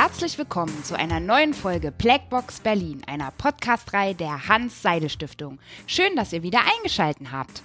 Herzlich willkommen zu einer neuen Folge Blackbox Berlin, einer Podcast-Reihe der Hans-Seidel-Stiftung. Schön, dass ihr wieder eingeschaltet habt.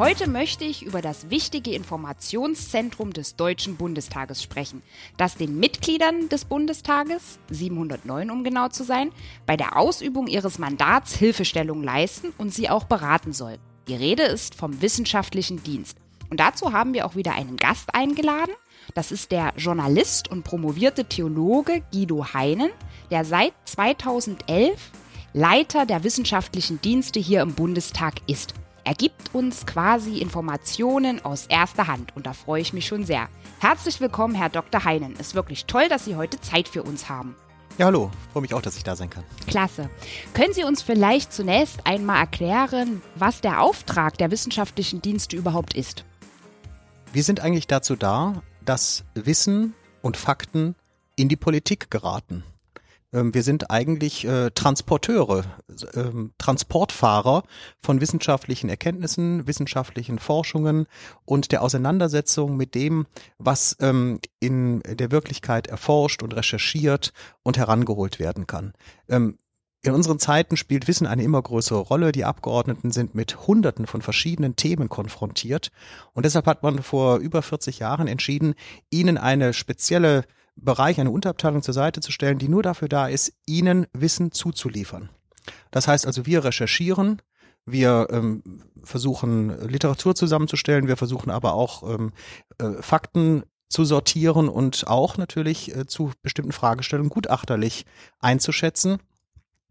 Heute möchte ich über das wichtige Informationszentrum des Deutschen Bundestages sprechen, das den Mitgliedern des Bundestages, 709 um genau zu sein, bei der Ausübung ihres Mandats Hilfestellung leisten und sie auch beraten soll. Die Rede ist vom wissenschaftlichen Dienst. Und dazu haben wir auch wieder einen Gast eingeladen. Das ist der Journalist und promovierte Theologe Guido Heinen, der seit 2011 Leiter der wissenschaftlichen Dienste hier im Bundestag ist. Er gibt uns quasi Informationen aus erster Hand und da freue ich mich schon sehr. Herzlich willkommen, Herr Dr. Heinen. Ist wirklich toll, dass Sie heute Zeit für uns haben. Ja, hallo. Freue mich auch, dass ich da sein kann. Klasse. Können Sie uns vielleicht zunächst einmal erklären, was der Auftrag der wissenschaftlichen Dienste überhaupt ist? Wir sind eigentlich dazu da, dass Wissen und Fakten in die Politik geraten. Ähm, wir sind eigentlich äh, Transporteure, äh, Transportfahrer von wissenschaftlichen Erkenntnissen, wissenschaftlichen Forschungen und der Auseinandersetzung mit dem, was ähm, in der Wirklichkeit erforscht und recherchiert und herangeholt werden kann. Ähm, in unseren Zeiten spielt Wissen eine immer größere Rolle. Die Abgeordneten sind mit Hunderten von verschiedenen Themen konfrontiert. Und deshalb hat man vor über 40 Jahren entschieden, ihnen eine spezielle Bereich, eine Unterabteilung zur Seite zu stellen, die nur dafür da ist, ihnen Wissen zuzuliefern. Das heißt also, wir recherchieren, wir ähm, versuchen Literatur zusammenzustellen, wir versuchen aber auch ähm, äh, Fakten zu sortieren und auch natürlich äh, zu bestimmten Fragestellungen gutachterlich einzuschätzen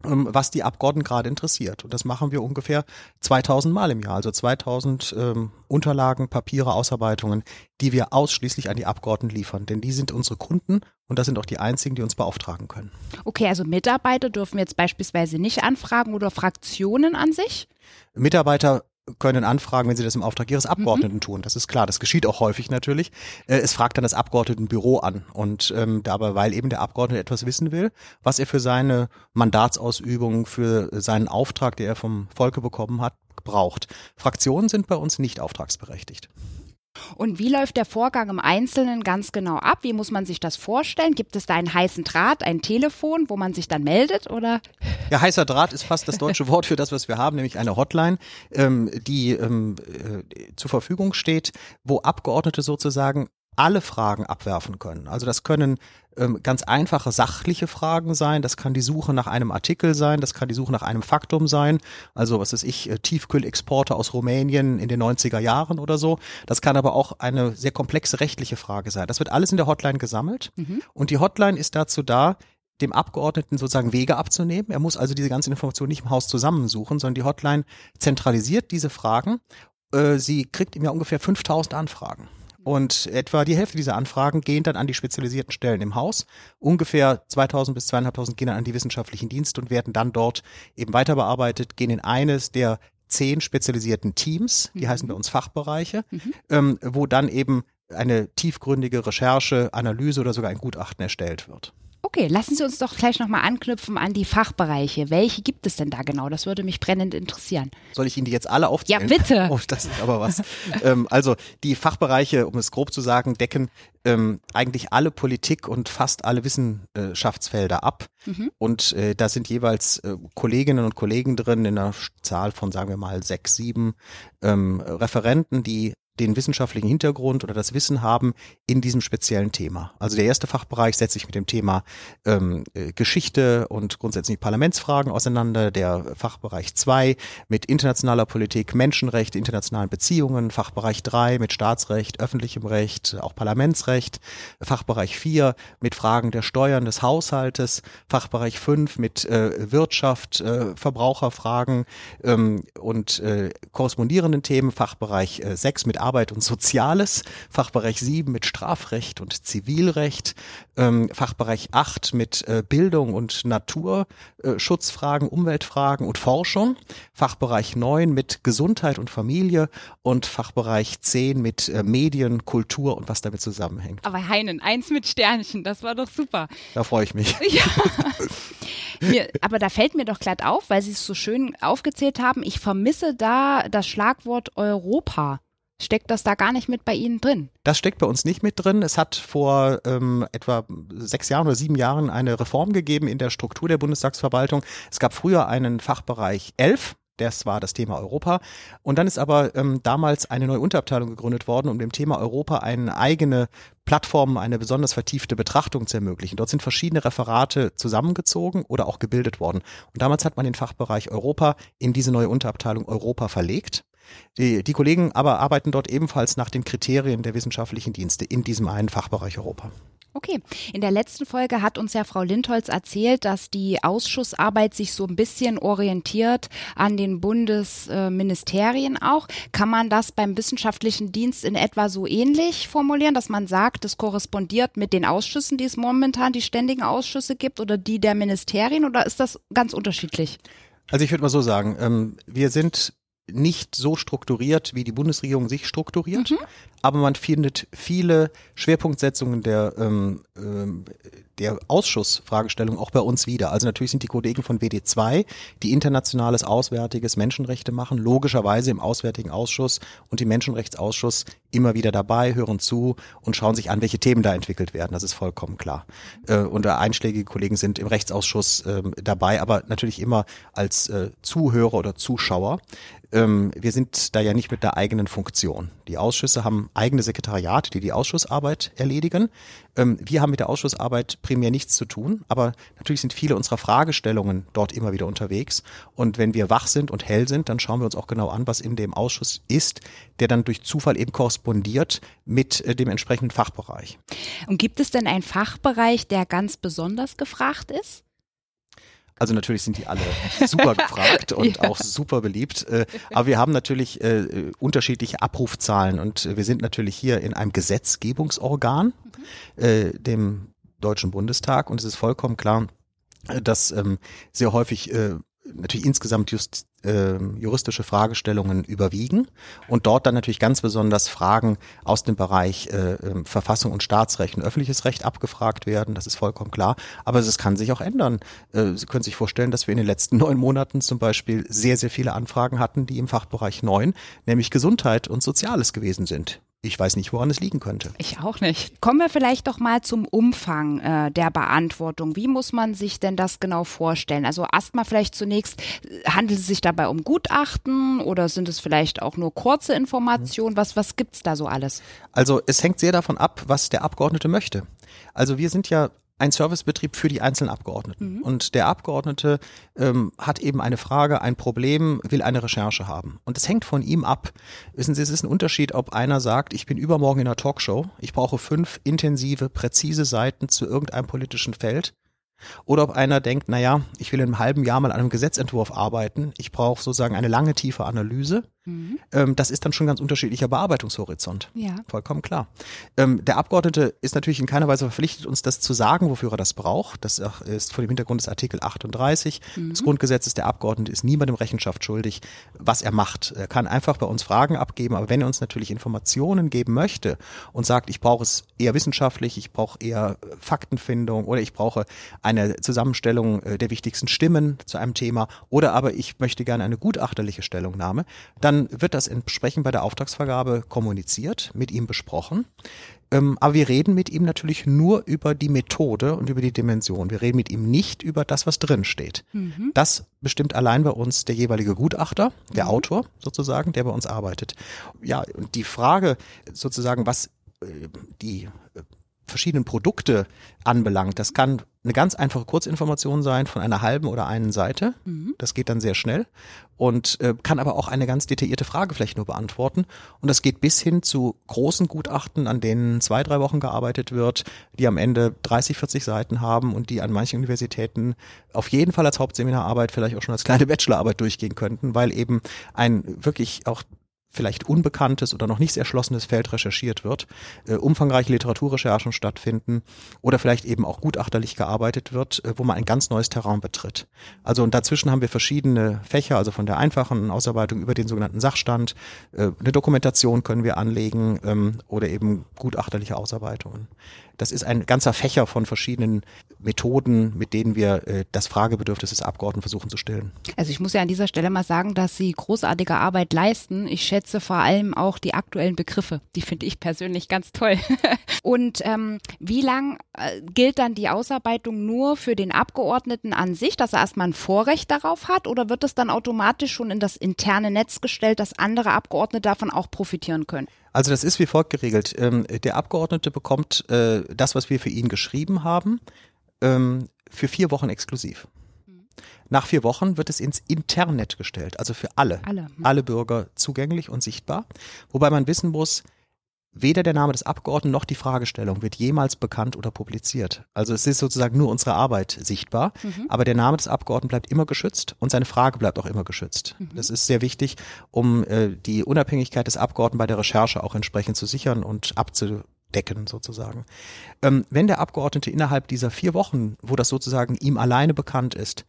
was die Abgeordneten gerade interessiert. Und das machen wir ungefähr 2000 Mal im Jahr, also 2000 ähm, Unterlagen, Papiere, Ausarbeitungen, die wir ausschließlich an die Abgeordneten liefern. Denn die sind unsere Kunden und das sind auch die einzigen, die uns beauftragen können. Okay, also Mitarbeiter dürfen jetzt beispielsweise nicht anfragen oder Fraktionen an sich? Mitarbeiter können anfragen, wenn sie das im Auftrag ihres Abgeordneten mhm. tun. Das ist klar, das geschieht auch häufig natürlich. Äh, es fragt dann das Abgeordnetenbüro an und ähm, dabei, weil eben der Abgeordnete etwas wissen will, was er für seine Mandatsausübung, für seinen Auftrag, der er vom Volke bekommen hat, braucht. Fraktionen sind bei uns nicht auftragsberechtigt. Und wie läuft der Vorgang im Einzelnen ganz genau ab? Wie muss man sich das vorstellen? Gibt es da einen heißen Draht, ein Telefon, wo man sich dann meldet oder? Ja, heißer Draht ist fast das deutsche Wort für das, was wir haben, nämlich eine Hotline, ähm, die ähm, äh, zur Verfügung steht, wo Abgeordnete sozusagen alle Fragen abwerfen können. Also das können ähm, ganz einfache sachliche Fragen sein, das kann die Suche nach einem Artikel sein, das kann die Suche nach einem Faktum sein, also was ist ich, äh, Tiefkühlexporte aus Rumänien in den 90er Jahren oder so. Das kann aber auch eine sehr komplexe rechtliche Frage sein. Das wird alles in der Hotline gesammelt mhm. und die Hotline ist dazu da, dem Abgeordneten sozusagen Wege abzunehmen. Er muss also diese ganze Information nicht im Haus zusammensuchen, sondern die Hotline zentralisiert diese Fragen. Äh, sie kriegt im Jahr ungefähr 5000 Anfragen. Und etwa die Hälfte dieser Anfragen gehen dann an die spezialisierten Stellen im Haus. Ungefähr 2000 bis 2500 gehen dann an die wissenschaftlichen Dienste und werden dann dort eben weiter bearbeitet, gehen in eines der zehn spezialisierten Teams, die mhm. heißen bei uns Fachbereiche, mhm. ähm, wo dann eben eine tiefgründige Recherche, Analyse oder sogar ein Gutachten erstellt wird. Okay, lassen Sie uns doch gleich nochmal anknüpfen an die Fachbereiche. Welche gibt es denn da genau? Das würde mich brennend interessieren. Soll ich Ihnen die jetzt alle aufzählen? Ja, bitte. Oh, das ist aber was. ähm, also die Fachbereiche, um es grob zu sagen, decken ähm, eigentlich alle Politik und fast alle Wissenschaftsfelder ab. Mhm. Und äh, da sind jeweils äh, Kolleginnen und Kollegen drin in einer Zahl von, sagen wir mal, sechs, sieben ähm, Referenten, die den wissenschaftlichen Hintergrund oder das Wissen haben in diesem speziellen Thema. Also der erste Fachbereich setzt sich mit dem Thema ähm, äh, Geschichte und grundsätzlich Parlamentsfragen auseinander. Der Fachbereich zwei mit internationaler Politik, Menschenrecht, internationalen Beziehungen. Fachbereich drei mit Staatsrecht, öffentlichem Recht, auch Parlamentsrecht. Fachbereich vier mit Fragen der Steuern des Haushaltes. Fachbereich fünf mit äh, Wirtschaft, äh, Verbraucherfragen ähm, und äh, korrespondierenden Themen. Fachbereich äh, sechs mit Arbeit und Soziales, Fachbereich 7 mit Strafrecht und Zivilrecht, ähm, Fachbereich 8 mit äh, Bildung und Naturschutzfragen, äh, Umweltfragen und Forschung, Fachbereich 9 mit Gesundheit und Familie und Fachbereich 10 mit äh, Medien, Kultur und was damit zusammenhängt. Aber Heinen, eins mit Sternchen, das war doch super. Da freue ich mich. Ja. mir, aber da fällt mir doch glatt auf, weil Sie es so schön aufgezählt haben, ich vermisse da das Schlagwort Europa. Steckt das da gar nicht mit bei Ihnen drin? Das steckt bei uns nicht mit drin. Es hat vor ähm, etwa sechs Jahren oder sieben Jahren eine Reform gegeben in der Struktur der Bundestagsverwaltung. Es gab früher einen Fachbereich 11, das war das Thema Europa. Und dann ist aber ähm, damals eine neue Unterabteilung gegründet worden, um dem Thema Europa eine eigene Plattform, eine besonders vertiefte Betrachtung zu ermöglichen. Dort sind verschiedene Referate zusammengezogen oder auch gebildet worden. Und damals hat man den Fachbereich Europa in diese neue Unterabteilung Europa verlegt. Die, die Kollegen aber arbeiten dort ebenfalls nach den Kriterien der wissenschaftlichen Dienste in diesem einen Fachbereich Europa. Okay. In der letzten Folge hat uns ja Frau Lindholz erzählt, dass die Ausschussarbeit sich so ein bisschen orientiert an den Bundesministerien auch. Kann man das beim wissenschaftlichen Dienst in etwa so ähnlich formulieren, dass man sagt, es korrespondiert mit den Ausschüssen, die es momentan, die ständigen Ausschüsse gibt oder die der Ministerien oder ist das ganz unterschiedlich? Also ich würde mal so sagen, ähm, wir sind nicht so strukturiert, wie die Bundesregierung sich strukturiert, mhm. aber man findet viele Schwerpunktsetzungen der, ähm, ähm, der Ausschussfragestellung auch bei uns wieder. Also natürlich sind die Kollegen von WD2, die internationales Auswärtiges Menschenrechte machen, logischerweise im Auswärtigen Ausschuss und im Menschenrechtsausschuss immer wieder dabei, hören zu und schauen sich an, welche Themen da entwickelt werden. Das ist vollkommen klar. Äh, und einschlägige Kollegen sind im Rechtsausschuss äh, dabei, aber natürlich immer als äh, Zuhörer oder Zuschauer ähm, wir sind da ja nicht mit der eigenen Funktion. Die Ausschüsse haben eigene Sekretariate, die die Ausschussarbeit erledigen. Ähm, wir haben mit der Ausschussarbeit primär nichts zu tun, aber natürlich sind viele unserer Fragestellungen dort immer wieder unterwegs. Und wenn wir wach sind und hell sind, dann schauen wir uns auch genau an, was in dem Ausschuss ist, der dann durch Zufall eben korrespondiert mit äh, dem entsprechenden Fachbereich. Und gibt es denn einen Fachbereich, der ganz besonders gefragt ist? Also natürlich sind die alle super gefragt und ja. auch super beliebt. Äh, aber wir haben natürlich äh, unterschiedliche Abrufzahlen und wir sind natürlich hier in einem Gesetzgebungsorgan, mhm. äh, dem Deutschen Bundestag. Und es ist vollkommen klar, äh, dass ähm, sehr häufig äh, natürlich insgesamt just, äh, juristische Fragestellungen überwiegen und dort dann natürlich ganz besonders Fragen aus dem Bereich äh, ähm, Verfassung und Staatsrecht und öffentliches Recht abgefragt werden, das ist vollkommen klar. Aber es kann sich auch ändern. Äh, Sie können sich vorstellen, dass wir in den letzten neun Monaten zum Beispiel sehr, sehr viele Anfragen hatten, die im Fachbereich neun, nämlich Gesundheit und Soziales gewesen sind. Ich weiß nicht, woran es liegen könnte. Ich auch nicht. Kommen wir vielleicht doch mal zum Umfang äh, der Beantwortung. Wie muss man sich denn das genau vorstellen? Also erstmal vielleicht zunächst, handelt es sich dabei um Gutachten oder sind es vielleicht auch nur kurze Informationen? Was, was gibt's da so alles? Also es hängt sehr davon ab, was der Abgeordnete möchte. Also wir sind ja ein Servicebetrieb für die einzelnen Abgeordneten. Mhm. Und der Abgeordnete ähm, hat eben eine Frage, ein Problem, will eine Recherche haben. Und es hängt von ihm ab. Wissen Sie, es ist ein Unterschied, ob einer sagt, ich bin übermorgen in einer Talkshow, ich brauche fünf intensive, präzise Seiten zu irgendeinem politischen Feld. Oder ob einer denkt, naja, ich will in einem halben Jahr mal an einem Gesetzentwurf arbeiten, ich brauche sozusagen eine lange, tiefe Analyse. Mhm. Ähm, das ist dann schon ganz unterschiedlicher Bearbeitungshorizont. Ja. Vollkommen klar. Ähm, der Abgeordnete ist natürlich in keiner Weise verpflichtet, uns das zu sagen, wofür er das braucht. Das ist vor dem Hintergrund des Artikel 38 mhm. des Grundgesetzes. Der Abgeordnete ist niemandem Rechenschaft schuldig, was er macht. Er kann einfach bei uns Fragen abgeben, aber wenn er uns natürlich Informationen geben möchte und sagt, ich brauche es eher wissenschaftlich, ich brauche eher Faktenfindung oder ich brauche eine Zusammenstellung äh, der wichtigsten Stimmen zu einem Thema oder aber ich möchte gerne eine gutachterliche Stellungnahme, dann wird das entsprechend bei der Auftragsvergabe kommuniziert, mit ihm besprochen. Ähm, aber wir reden mit ihm natürlich nur über die Methode und über die Dimension. Wir reden mit ihm nicht über das, was drin steht. Mhm. Das bestimmt allein bei uns der jeweilige Gutachter, der mhm. Autor sozusagen, der bei uns arbeitet. Ja, und die Frage sozusagen, was äh, die äh, verschiedenen Produkte anbelangt. Das kann eine ganz einfache Kurzinformation sein von einer halben oder einen Seite. Mhm. Das geht dann sehr schnell und äh, kann aber auch eine ganz detaillierte Frage vielleicht nur beantworten. Und das geht bis hin zu großen Gutachten, an denen zwei, drei Wochen gearbeitet wird, die am Ende 30, 40 Seiten haben und die an manchen Universitäten auf jeden Fall als Hauptseminararbeit, vielleicht auch schon als kleine Bachelorarbeit durchgehen könnten, weil eben ein wirklich auch vielleicht unbekanntes oder noch nicht erschlossenes Feld recherchiert wird, äh, umfangreiche Literaturrecherchen stattfinden oder vielleicht eben auch gutachterlich gearbeitet wird, äh, wo man ein ganz neues Terrain betritt. Also und dazwischen haben wir verschiedene Fächer, also von der einfachen Ausarbeitung über den sogenannten Sachstand, äh, eine Dokumentation können wir anlegen ähm, oder eben gutachterliche Ausarbeitungen. Das ist ein ganzer Fächer von verschiedenen Methoden, mit denen wir äh, das Fragebedürfnis des Abgeordneten versuchen zu stillen. Also ich muss ja an dieser Stelle mal sagen, dass Sie großartige Arbeit leisten. Ich schätze vor allem auch die aktuellen Begriffe. Die finde ich persönlich ganz toll. Und ähm, wie lang äh, gilt dann die Ausarbeitung nur für den Abgeordneten an sich, dass er erstmal ein Vorrecht darauf hat? Oder wird es dann automatisch schon in das interne Netz gestellt, dass andere Abgeordnete davon auch profitieren können? Also das ist wie folgt geregelt. Ähm, der Abgeordnete bekommt äh, das, was wir für ihn geschrieben haben, ähm, für vier Wochen exklusiv. Mhm. Nach vier Wochen wird es ins Internet gestellt, also für alle, alle, mhm. alle Bürger zugänglich und sichtbar. Wobei man wissen muss, Weder der Name des Abgeordneten noch die Fragestellung wird jemals bekannt oder publiziert. Also es ist sozusagen nur unsere Arbeit sichtbar, mhm. aber der Name des Abgeordneten bleibt immer geschützt und seine Frage bleibt auch immer geschützt. Mhm. Das ist sehr wichtig, um äh, die Unabhängigkeit des Abgeordneten bei der Recherche auch entsprechend zu sichern und abzudecken sozusagen. Ähm, wenn der Abgeordnete innerhalb dieser vier Wochen, wo das sozusagen ihm alleine bekannt ist,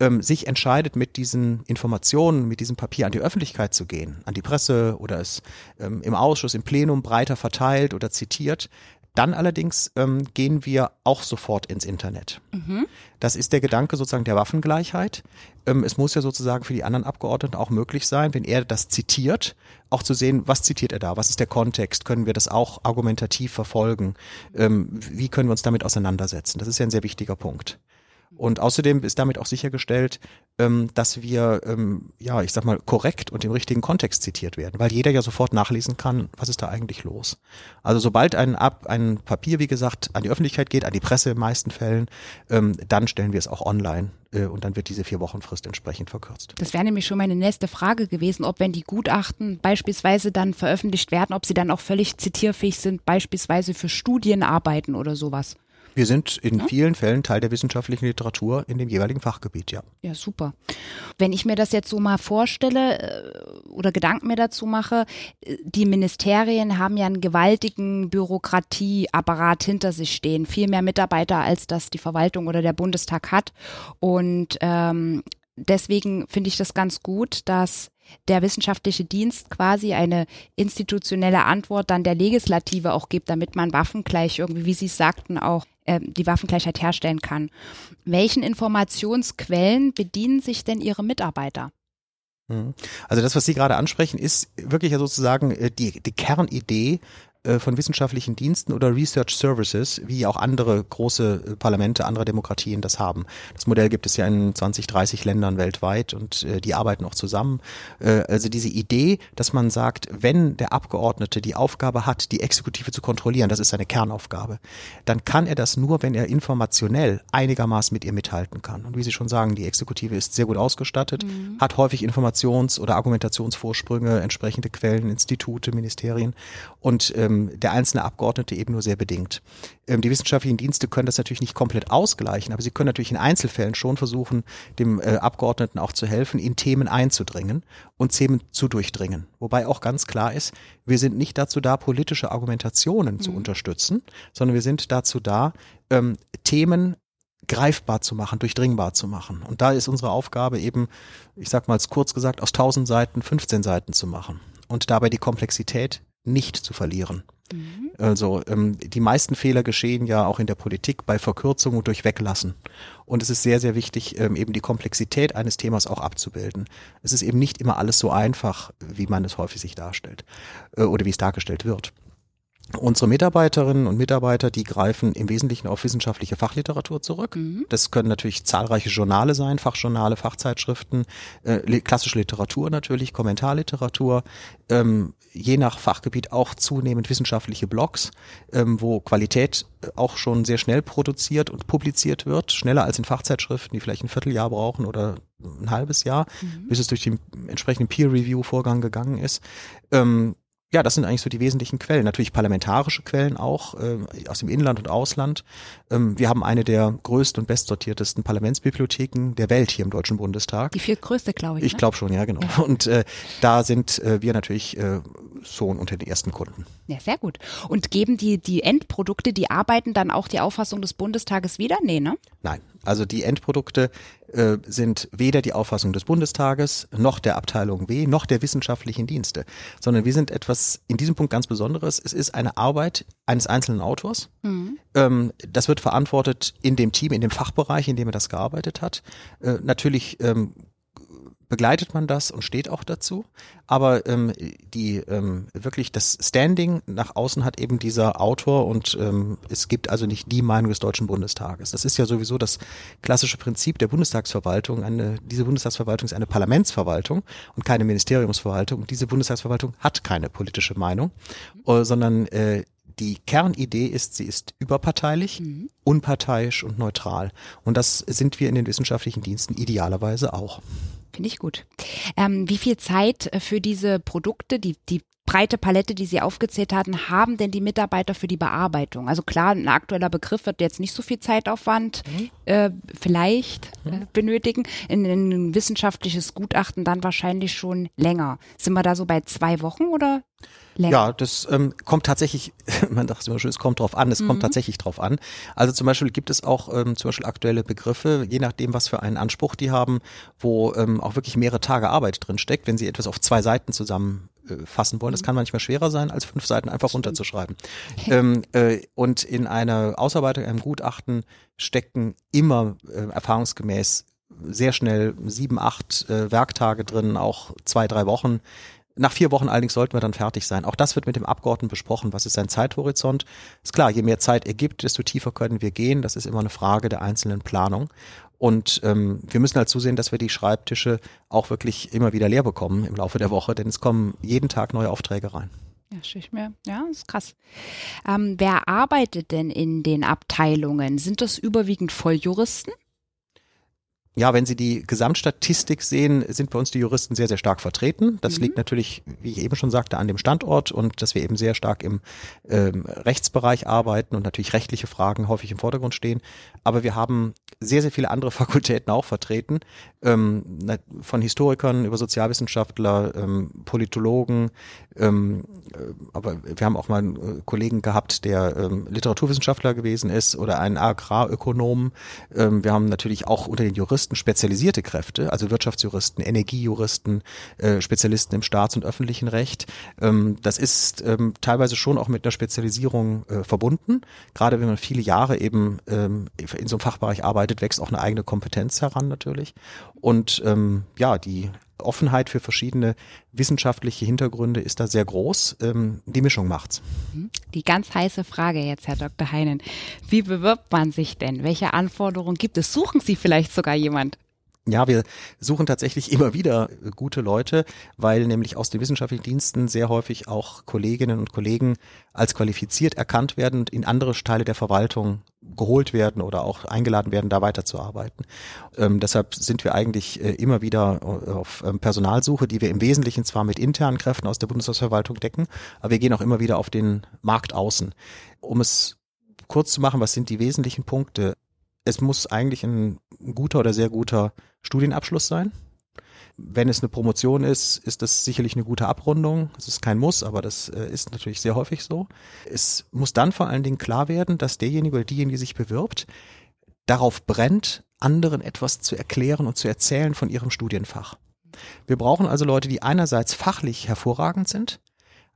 ähm, sich entscheidet, mit diesen Informationen, mit diesem Papier an die Öffentlichkeit zu gehen, an die Presse oder es ähm, im Ausschuss, im Plenum breiter verteilt oder zitiert, dann allerdings ähm, gehen wir auch sofort ins Internet. Mhm. Das ist der Gedanke sozusagen der Waffengleichheit. Ähm, es muss ja sozusagen für die anderen Abgeordneten auch möglich sein, wenn er das zitiert, auch zu sehen, was zitiert er da, was ist der Kontext, können wir das auch argumentativ verfolgen, ähm, wie können wir uns damit auseinandersetzen. Das ist ja ein sehr wichtiger Punkt. Und außerdem ist damit auch sichergestellt, ähm, dass wir, ähm, ja, ich sag mal, korrekt und im richtigen Kontext zitiert werden, weil jeder ja sofort nachlesen kann, was ist da eigentlich los. Also sobald ein, Ab, ein Papier, wie gesagt, an die Öffentlichkeit geht, an die Presse in meisten Fällen, ähm, dann stellen wir es auch online äh, und dann wird diese vier Wochen Frist entsprechend verkürzt. Das wäre nämlich schon meine nächste Frage gewesen, ob wenn die Gutachten beispielsweise dann veröffentlicht werden, ob sie dann auch völlig zitierfähig sind, beispielsweise für Studienarbeiten oder sowas. Wir sind in ja? vielen Fällen Teil der wissenschaftlichen Literatur in dem jeweiligen Fachgebiet, ja. Ja, super. Wenn ich mir das jetzt so mal vorstelle äh, oder Gedanken mir dazu mache, äh, die Ministerien haben ja einen gewaltigen Bürokratieapparat hinter sich stehen, viel mehr Mitarbeiter, als das die Verwaltung oder der Bundestag hat. Und ähm, deswegen finde ich das ganz gut, dass der wissenschaftliche Dienst quasi eine institutionelle Antwort dann der Legislative auch gibt, damit man Waffen gleich irgendwie, wie Sie sagten, auch äh, die Waffengleichheit herstellen kann. Welchen Informationsquellen bedienen sich denn Ihre Mitarbeiter? Mhm. Also das, was Sie gerade ansprechen, ist wirklich ja sozusagen äh, die, die Kernidee von wissenschaftlichen Diensten oder Research Services, wie auch andere große äh, Parlamente anderer Demokratien das haben. Das Modell gibt es ja in 20, 30 Ländern weltweit und äh, die arbeiten auch zusammen. Äh, also diese Idee, dass man sagt, wenn der Abgeordnete die Aufgabe hat, die Exekutive zu kontrollieren, das ist seine Kernaufgabe, dann kann er das nur, wenn er informationell einigermaßen mit ihr mithalten kann. Und wie Sie schon sagen, die Exekutive ist sehr gut ausgestattet, mhm. hat häufig Informations- oder Argumentationsvorsprünge, entsprechende Quellen, Institute, Ministerien und äh, ähm, der einzelne Abgeordnete eben nur sehr bedingt. Ähm, die wissenschaftlichen Dienste können das natürlich nicht komplett ausgleichen, aber sie können natürlich in Einzelfällen schon versuchen, dem äh, Abgeordneten auch zu helfen, in Themen einzudringen und Themen zu durchdringen. Wobei auch ganz klar ist, wir sind nicht dazu da, politische Argumentationen mhm. zu unterstützen, sondern wir sind dazu da, ähm, Themen greifbar zu machen, durchdringbar zu machen. Und da ist unsere Aufgabe eben, ich sag mal kurz gesagt, aus 1000 Seiten 15 Seiten zu machen und dabei die Komplexität nicht zu verlieren. Mhm. Also ähm, die meisten Fehler geschehen ja auch in der Politik bei Verkürzung und durch Weglassen. Und es ist sehr, sehr wichtig, ähm, eben die Komplexität eines Themas auch abzubilden. Es ist eben nicht immer alles so einfach, wie man es häufig sich darstellt äh, oder wie es dargestellt wird. Unsere Mitarbeiterinnen und Mitarbeiter, die greifen im Wesentlichen auf wissenschaftliche Fachliteratur zurück. Mhm. Das können natürlich zahlreiche Journale sein, Fachjournale, Fachzeitschriften, äh, klassische Literatur natürlich, Kommentarliteratur, ähm, je nach Fachgebiet auch zunehmend wissenschaftliche Blogs, ähm, wo Qualität äh, auch schon sehr schnell produziert und publiziert wird, schneller als in Fachzeitschriften, die vielleicht ein Vierteljahr brauchen oder ein halbes Jahr, mhm. bis es durch den entsprechenden Peer-Review-Vorgang gegangen ist. Ähm, Ja, das sind eigentlich so die wesentlichen Quellen. Natürlich parlamentarische Quellen auch äh, aus dem Inland und Ausland. Ähm, wir haben eine der größten und bestsortiertesten Parlamentsbibliotheken der Welt hier im Deutschen Bundestag. Die viertgrößte, glaube ich. Ich ne? glaube schon, ja, genau. Ja. Und äh, da sind äh, wir natürlich äh, schon unter den ersten Kunden. Ja, sehr gut. Und geben die, die Endprodukte, die arbeiten dann auch die Auffassung des Bundestages wieder? Nee, ne? Nein. Also die Endprodukte äh, sind weder die Auffassung des Bundestages noch der Abteilung W noch der wissenschaftlichen Dienste, sondern wir sind etwas in diesem Punkt ganz Besonderes. Es ist eine Arbeit eines einzelnen Autors. Mhm. Ähm, das wird verantwortet in dem Team, in dem Fachbereich, in dem er das gearbeitet hat. Äh, natürlich ähm, begleitet man das und steht auch dazu. Aber ähm, die ähm, wirklich das Standing nach außen hat eben dieser Autor und ähm, es gibt also nicht die Meinung des Deutschen Bundestages. Das ist ja sowieso das klassische Prinzip der Bundestagsverwaltung. Eine, diese Bundestagsverwaltung ist eine Parlamentsverwaltung und keine Ministeriumsverwaltung. Und diese Bundestagsverwaltung hat keine politische Meinung, äh, sondern äh, die Kernidee ist, sie ist überparteilich, mhm. unparteiisch und neutral. Und das sind wir in den wissenschaftlichen Diensten idealerweise auch. Finde ich gut. Ähm, wie viel Zeit äh, für diese Produkte, die, die breite Palette, die Sie aufgezählt hatten, haben denn die Mitarbeiter für die Bearbeitung? Also klar, ein aktueller Begriff wird jetzt nicht so viel Zeitaufwand mhm. äh, vielleicht äh, mhm. benötigen. In, in ein wissenschaftliches Gutachten dann wahrscheinlich schon länger. Sind wir da so bei zwei Wochen oder Länger. Ja, das ähm, kommt tatsächlich, man dachte immer schon, es kommt drauf an, es mhm. kommt tatsächlich drauf an. Also zum Beispiel gibt es auch ähm, zum Beispiel aktuelle Begriffe, je nachdem, was für einen Anspruch die haben, wo ähm, auch wirklich mehrere Tage Arbeit drin steckt, wenn sie etwas auf zwei Seiten zusammen fassen wollen. Das mhm. kann manchmal schwerer sein, als fünf Seiten einfach runterzuschreiben. ähm, äh, und in einer Ausarbeitung, einem Gutachten stecken immer äh, erfahrungsgemäß sehr schnell sieben, acht äh, Werktage drin, auch zwei, drei Wochen. Nach vier Wochen allerdings sollten wir dann fertig sein. Auch das wird mit dem Abgeordneten besprochen. Was ist sein Zeithorizont? Ist klar, je mehr Zeit er gibt, desto tiefer können wir gehen. Das ist immer eine Frage der einzelnen Planung. Und ähm, wir müssen halt zusehen, dass wir die Schreibtische auch wirklich immer wieder leer bekommen im Laufe der Woche, denn es kommen jeden Tag neue Aufträge rein. Ja, ich mir. Ja, ist krass. Ähm, wer arbeitet denn in den Abteilungen? Sind das überwiegend Volljuristen? Ja, wenn Sie die Gesamtstatistik sehen, sind bei uns die Juristen sehr, sehr stark vertreten. Das mhm. liegt natürlich, wie ich eben schon sagte, an dem Standort und dass wir eben sehr stark im ähm, Rechtsbereich arbeiten und natürlich rechtliche Fragen häufig im Vordergrund stehen. Aber wir haben sehr, sehr viele andere Fakultäten auch vertreten, ähm, von Historikern über Sozialwissenschaftler, ähm, Politologen, ähm, äh, aber wir haben auch mal einen äh, Kollegen gehabt, der ähm, Literaturwissenschaftler gewesen ist oder einen Agrarökonom. Ähm, wir haben natürlich auch unter den Juristen spezialisierte Kräfte, also Wirtschaftsjuristen, Energiejuristen, äh, Spezialisten im Staats- und öffentlichen Recht. Ähm, das ist ähm, teilweise schon auch mit einer Spezialisierung äh, verbunden. Gerade wenn man viele Jahre eben ähm, in so einem Fachbereich arbeitet, wächst auch eine eigene Kompetenz heran natürlich. Und ähm, ja, die Offenheit für verschiedene wissenschaftliche Hintergründe ist da sehr groß. Ähm, die Mischung macht's. Mhm. Die ganz heiße Frage jetzt, Herr Dr. Heinen. Wie bewirbt man sich denn? Welche Anforderungen gibt es? Suchen Sie vielleicht sogar jemand? Ja, wir suchen tatsächlich immer wieder gute Leute, weil nämlich aus den wissenschaftlichen Diensten sehr häufig auch Kolleginnen und Kollegen als qualifiziert erkannt werden und in andere Teile der Verwaltung geholt werden oder auch eingeladen werden, da weiterzuarbeiten. Ähm, deshalb sind wir eigentlich äh, immer wieder auf ähm, Personalsuche, die wir im Wesentlichen zwar mit internen Kräften aus der Bundestagsverwaltung decken, aber wir gehen auch immer wieder auf den Markt außen. Um es kurz zu machen, was sind die wesentlichen Punkte? Es muss eigentlich ein guter oder sehr guter Studienabschluss sein. Wenn es eine Promotion ist, ist das sicherlich eine gute Abrundung. Es ist kein Muss, aber das äh, ist natürlich sehr häufig so. Es muss dann vor allen Dingen klar werden, dass derjenige oder diejenige, die sich bewirbt, darauf brennt, anderen etwas zu erklären und zu erzählen von ihrem Studienfach. Wir brauchen also Leute, die einerseits fachlich hervorragend sind,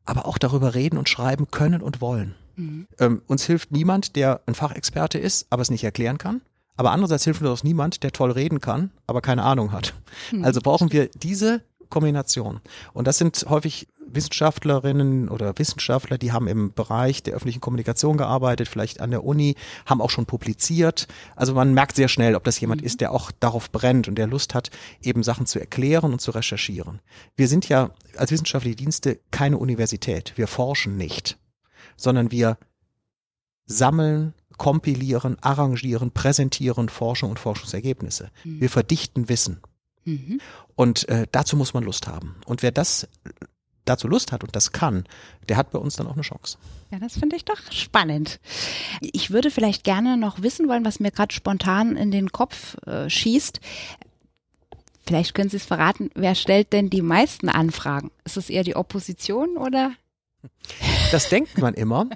aber auch darüber reden und schreiben können und wollen. Mhm. Ähm, uns hilft niemand, der ein Fachexperte ist, aber es nicht erklären kann. Aber andererseits hilft uns niemand, der toll reden kann, aber keine Ahnung hat. Mhm. Also brauchen wir diese Kombination. Und das sind häufig Wissenschaftlerinnen oder Wissenschaftler, die haben im Bereich der öffentlichen Kommunikation gearbeitet, vielleicht an der Uni, haben auch schon publiziert. Also man merkt sehr schnell, ob das jemand mhm. ist, der auch darauf brennt und der Lust hat, eben Sachen zu erklären und zu recherchieren. Wir sind ja als wissenschaftliche Dienste keine Universität. Wir forschen nicht sondern wir sammeln, kompilieren, arrangieren, präsentieren Forschung und Forschungsergebnisse. Mhm. Wir verdichten Wissen. Mhm. Und äh, dazu muss man Lust haben. Und wer das dazu Lust hat und das kann, der hat bei uns dann auch eine Chance. Ja, das finde ich doch spannend. Ich würde vielleicht gerne noch wissen wollen, was mir gerade spontan in den Kopf äh, schießt. Vielleicht können Sie es verraten, wer stellt denn die meisten Anfragen? Ist es eher die Opposition oder? Das denkt man immer.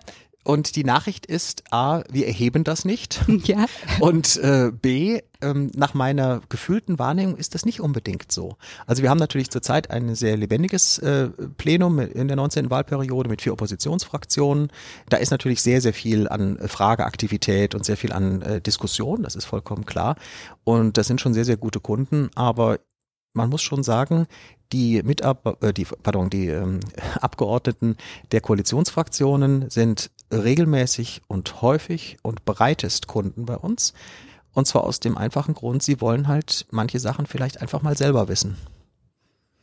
Und die Nachricht ist, A, wir erheben das nicht. Ja. Und äh, B, ähm, nach meiner gefühlten Wahrnehmung ist das nicht unbedingt so. Also wir haben natürlich zurzeit ein sehr lebendiges äh, Plenum in der 19. Wahlperiode mit vier Oppositionsfraktionen. Da ist natürlich sehr, sehr viel an Frageaktivität und sehr viel an äh, Diskussion, das ist vollkommen klar. Und das sind schon sehr, sehr gute Kunden. Aber man muss schon sagen, die Mitab äh, die, pardon, die ähm, Abgeordneten der Koalitionsfraktionen sind regelmäßig und häufig und bereitest Kunden bei uns. Und zwar aus dem einfachen Grund, sie wollen halt manche Sachen vielleicht einfach mal selber wissen.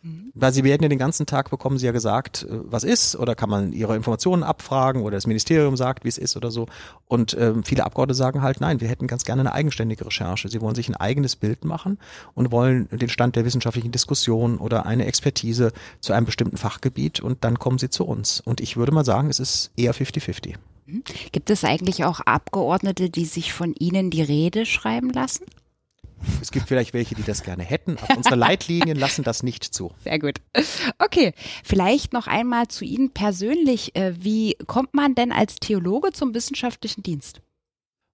Mhm. Weil sie werden ja den ganzen Tag, bekommen sie ja gesagt, äh, was ist, oder kann man ihre Informationen abfragen oder das Ministerium sagt, wie es ist oder so. Und ähm, viele Abgeordnete sagen halt, nein, wir hätten ganz gerne eine eigenständige Recherche. Sie wollen sich ein eigenes Bild machen und wollen den Stand der wissenschaftlichen Diskussion oder eine Expertise zu einem bestimmten Fachgebiet und dann kommen sie zu uns. Und ich würde mal sagen, es ist eher 50-50. Mhm. Gibt es eigentlich auch Abgeordnete, die sich von Ihnen die Rede schreiben lassen? Es gibt vielleicht welche, die das gerne hätten, aber unsere Leitlinien lassen das nicht zu. Sehr gut. Okay, vielleicht noch einmal zu Ihnen persönlich. Äh, wie kommt man denn als Theologe zum wissenschaftlichen Dienst?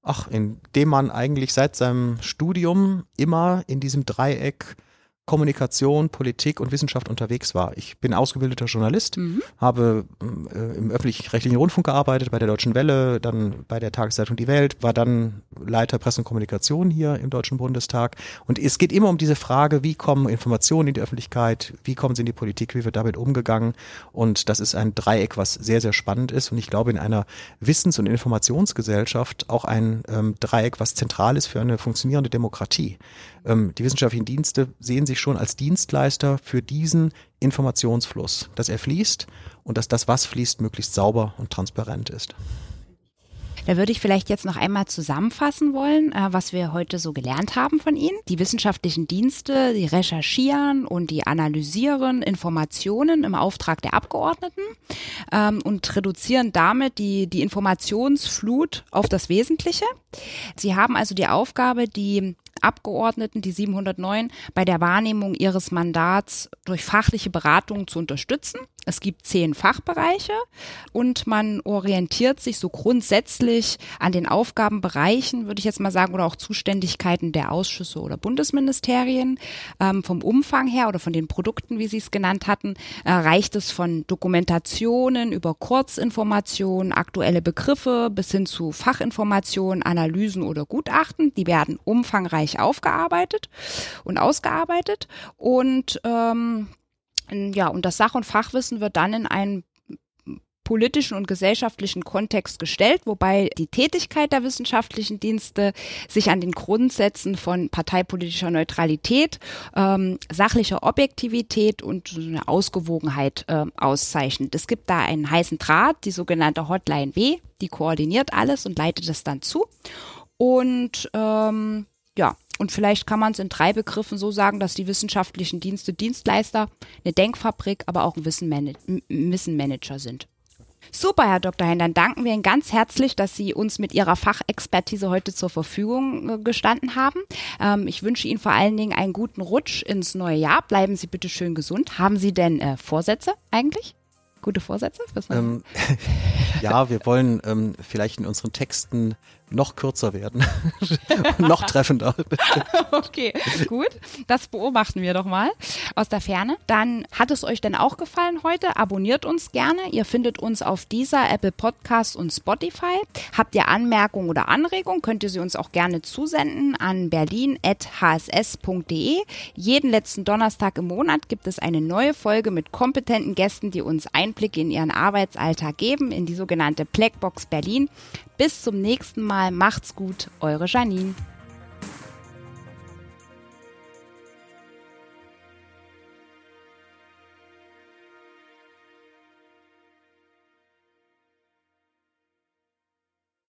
Ach, indem man eigentlich seit seinem Studium immer in diesem Dreieck Kommunikation, Politik und Wissenschaft unterwegs war. Ich bin ausgebildeter Journalist, mhm. habe äh, im öffentlich-rechtlichen Rundfunk gearbeitet, bei der Deutschen Welle, dann bei der Tageszeitung Die Welt, war dann Leiter Presse und Kommunikation hier im Deutschen Bundestag. Und es geht immer um diese Frage, wie kommen Informationen in die Öffentlichkeit, wie kommen sie in die Politik, wie wird damit umgegangen. Und das ist ein Dreieck, was sehr, sehr spannend ist. Und ich glaube, in einer Wissens- und Informationsgesellschaft auch ein ähm, Dreieck, was zentral ist für eine funktionierende Demokratie. Ähm, die wissenschaftlichen Dienste sehen sich schon als Dienstleister für diesen Informationsfluss, dass er fließt und dass das, was fließt, möglichst sauber und transparent ist. Da würde ich vielleicht jetzt noch einmal zusammenfassen wollen, äh, was wir heute so gelernt haben von Ihnen. Die wissenschaftlichen Dienste, die recherchieren und die analysieren Informationen im Auftrag der Abgeordneten ähm, und reduzieren damit die, die Informationsflut auf das Wesentliche. Sie haben also die Aufgabe, die Abgeordneten, die 709, bei der Wahrnehmung ihres Mandats durch fachliche Beratungen zu unterstützen. Es gibt zehn Fachbereiche und man orientiert sich so grundsätzlich an den Aufgabenbereichen, würde ich jetzt mal sagen, oder auch Zuständigkeiten der Ausschüsse oder Bundesministerien. Ähm, vom Umfang her oder von den Produkten, wie Sie es genannt hatten, äh, reicht es von Dokumentationen über Kurzinformationen, aktuelle Begriffe bis hin zu Fachinformationen, Analysen oder Gutachten. Die werden umfangreich aufgearbeitet und ausgearbeitet und ähm, ja, und das Sach- und Fachwissen wird dann in einen politischen und gesellschaftlichen Kontext gestellt, wobei die Tätigkeit der wissenschaftlichen Dienste sich an den Grundsätzen von parteipolitischer Neutralität, ähm, sachlicher Objektivität und eine Ausgewogenheit äh, auszeichnet. Es gibt da einen heißen Draht, die sogenannte Hotline W, die koordiniert alles und leitet es dann zu. Und ähm, ja, und vielleicht kann man es in drei Begriffen so sagen, dass die wissenschaftlichen Dienste Dienstleister, eine Denkfabrik, aber auch ein Wissenmanager sind. Super, Herr Dr. Hein, dann danken wir Ihnen ganz herzlich, dass Sie uns mit Ihrer Fachexpertise heute zur Verfügung äh, gestanden haben. Ähm, ich wünsche Ihnen vor allen Dingen einen guten Rutsch ins neue Jahr. Bleiben Sie bitte schön gesund. Haben Sie denn äh, Vorsätze eigentlich? Gute Vorsätze? Ähm, ja, wir wollen ähm, vielleicht in unseren Texten noch kürzer werden, noch treffender. okay, gut. Das beobachten wir doch mal aus der Ferne. Dann hat es euch denn auch gefallen heute? Abonniert uns gerne. Ihr findet uns auf dieser Apple Podcast und Spotify. Habt ihr Anmerkungen oder Anregungen, könnt ihr sie uns auch gerne zusenden an berlin.hss.de. Jeden letzten Donnerstag im Monat gibt es eine neue Folge mit kompetenten Gästen, die uns Einblicke in ihren Arbeitsalltag geben, in die sogenannte Blackbox Berlin. Bis zum nächsten Mal. Macht's gut. Eure Janine.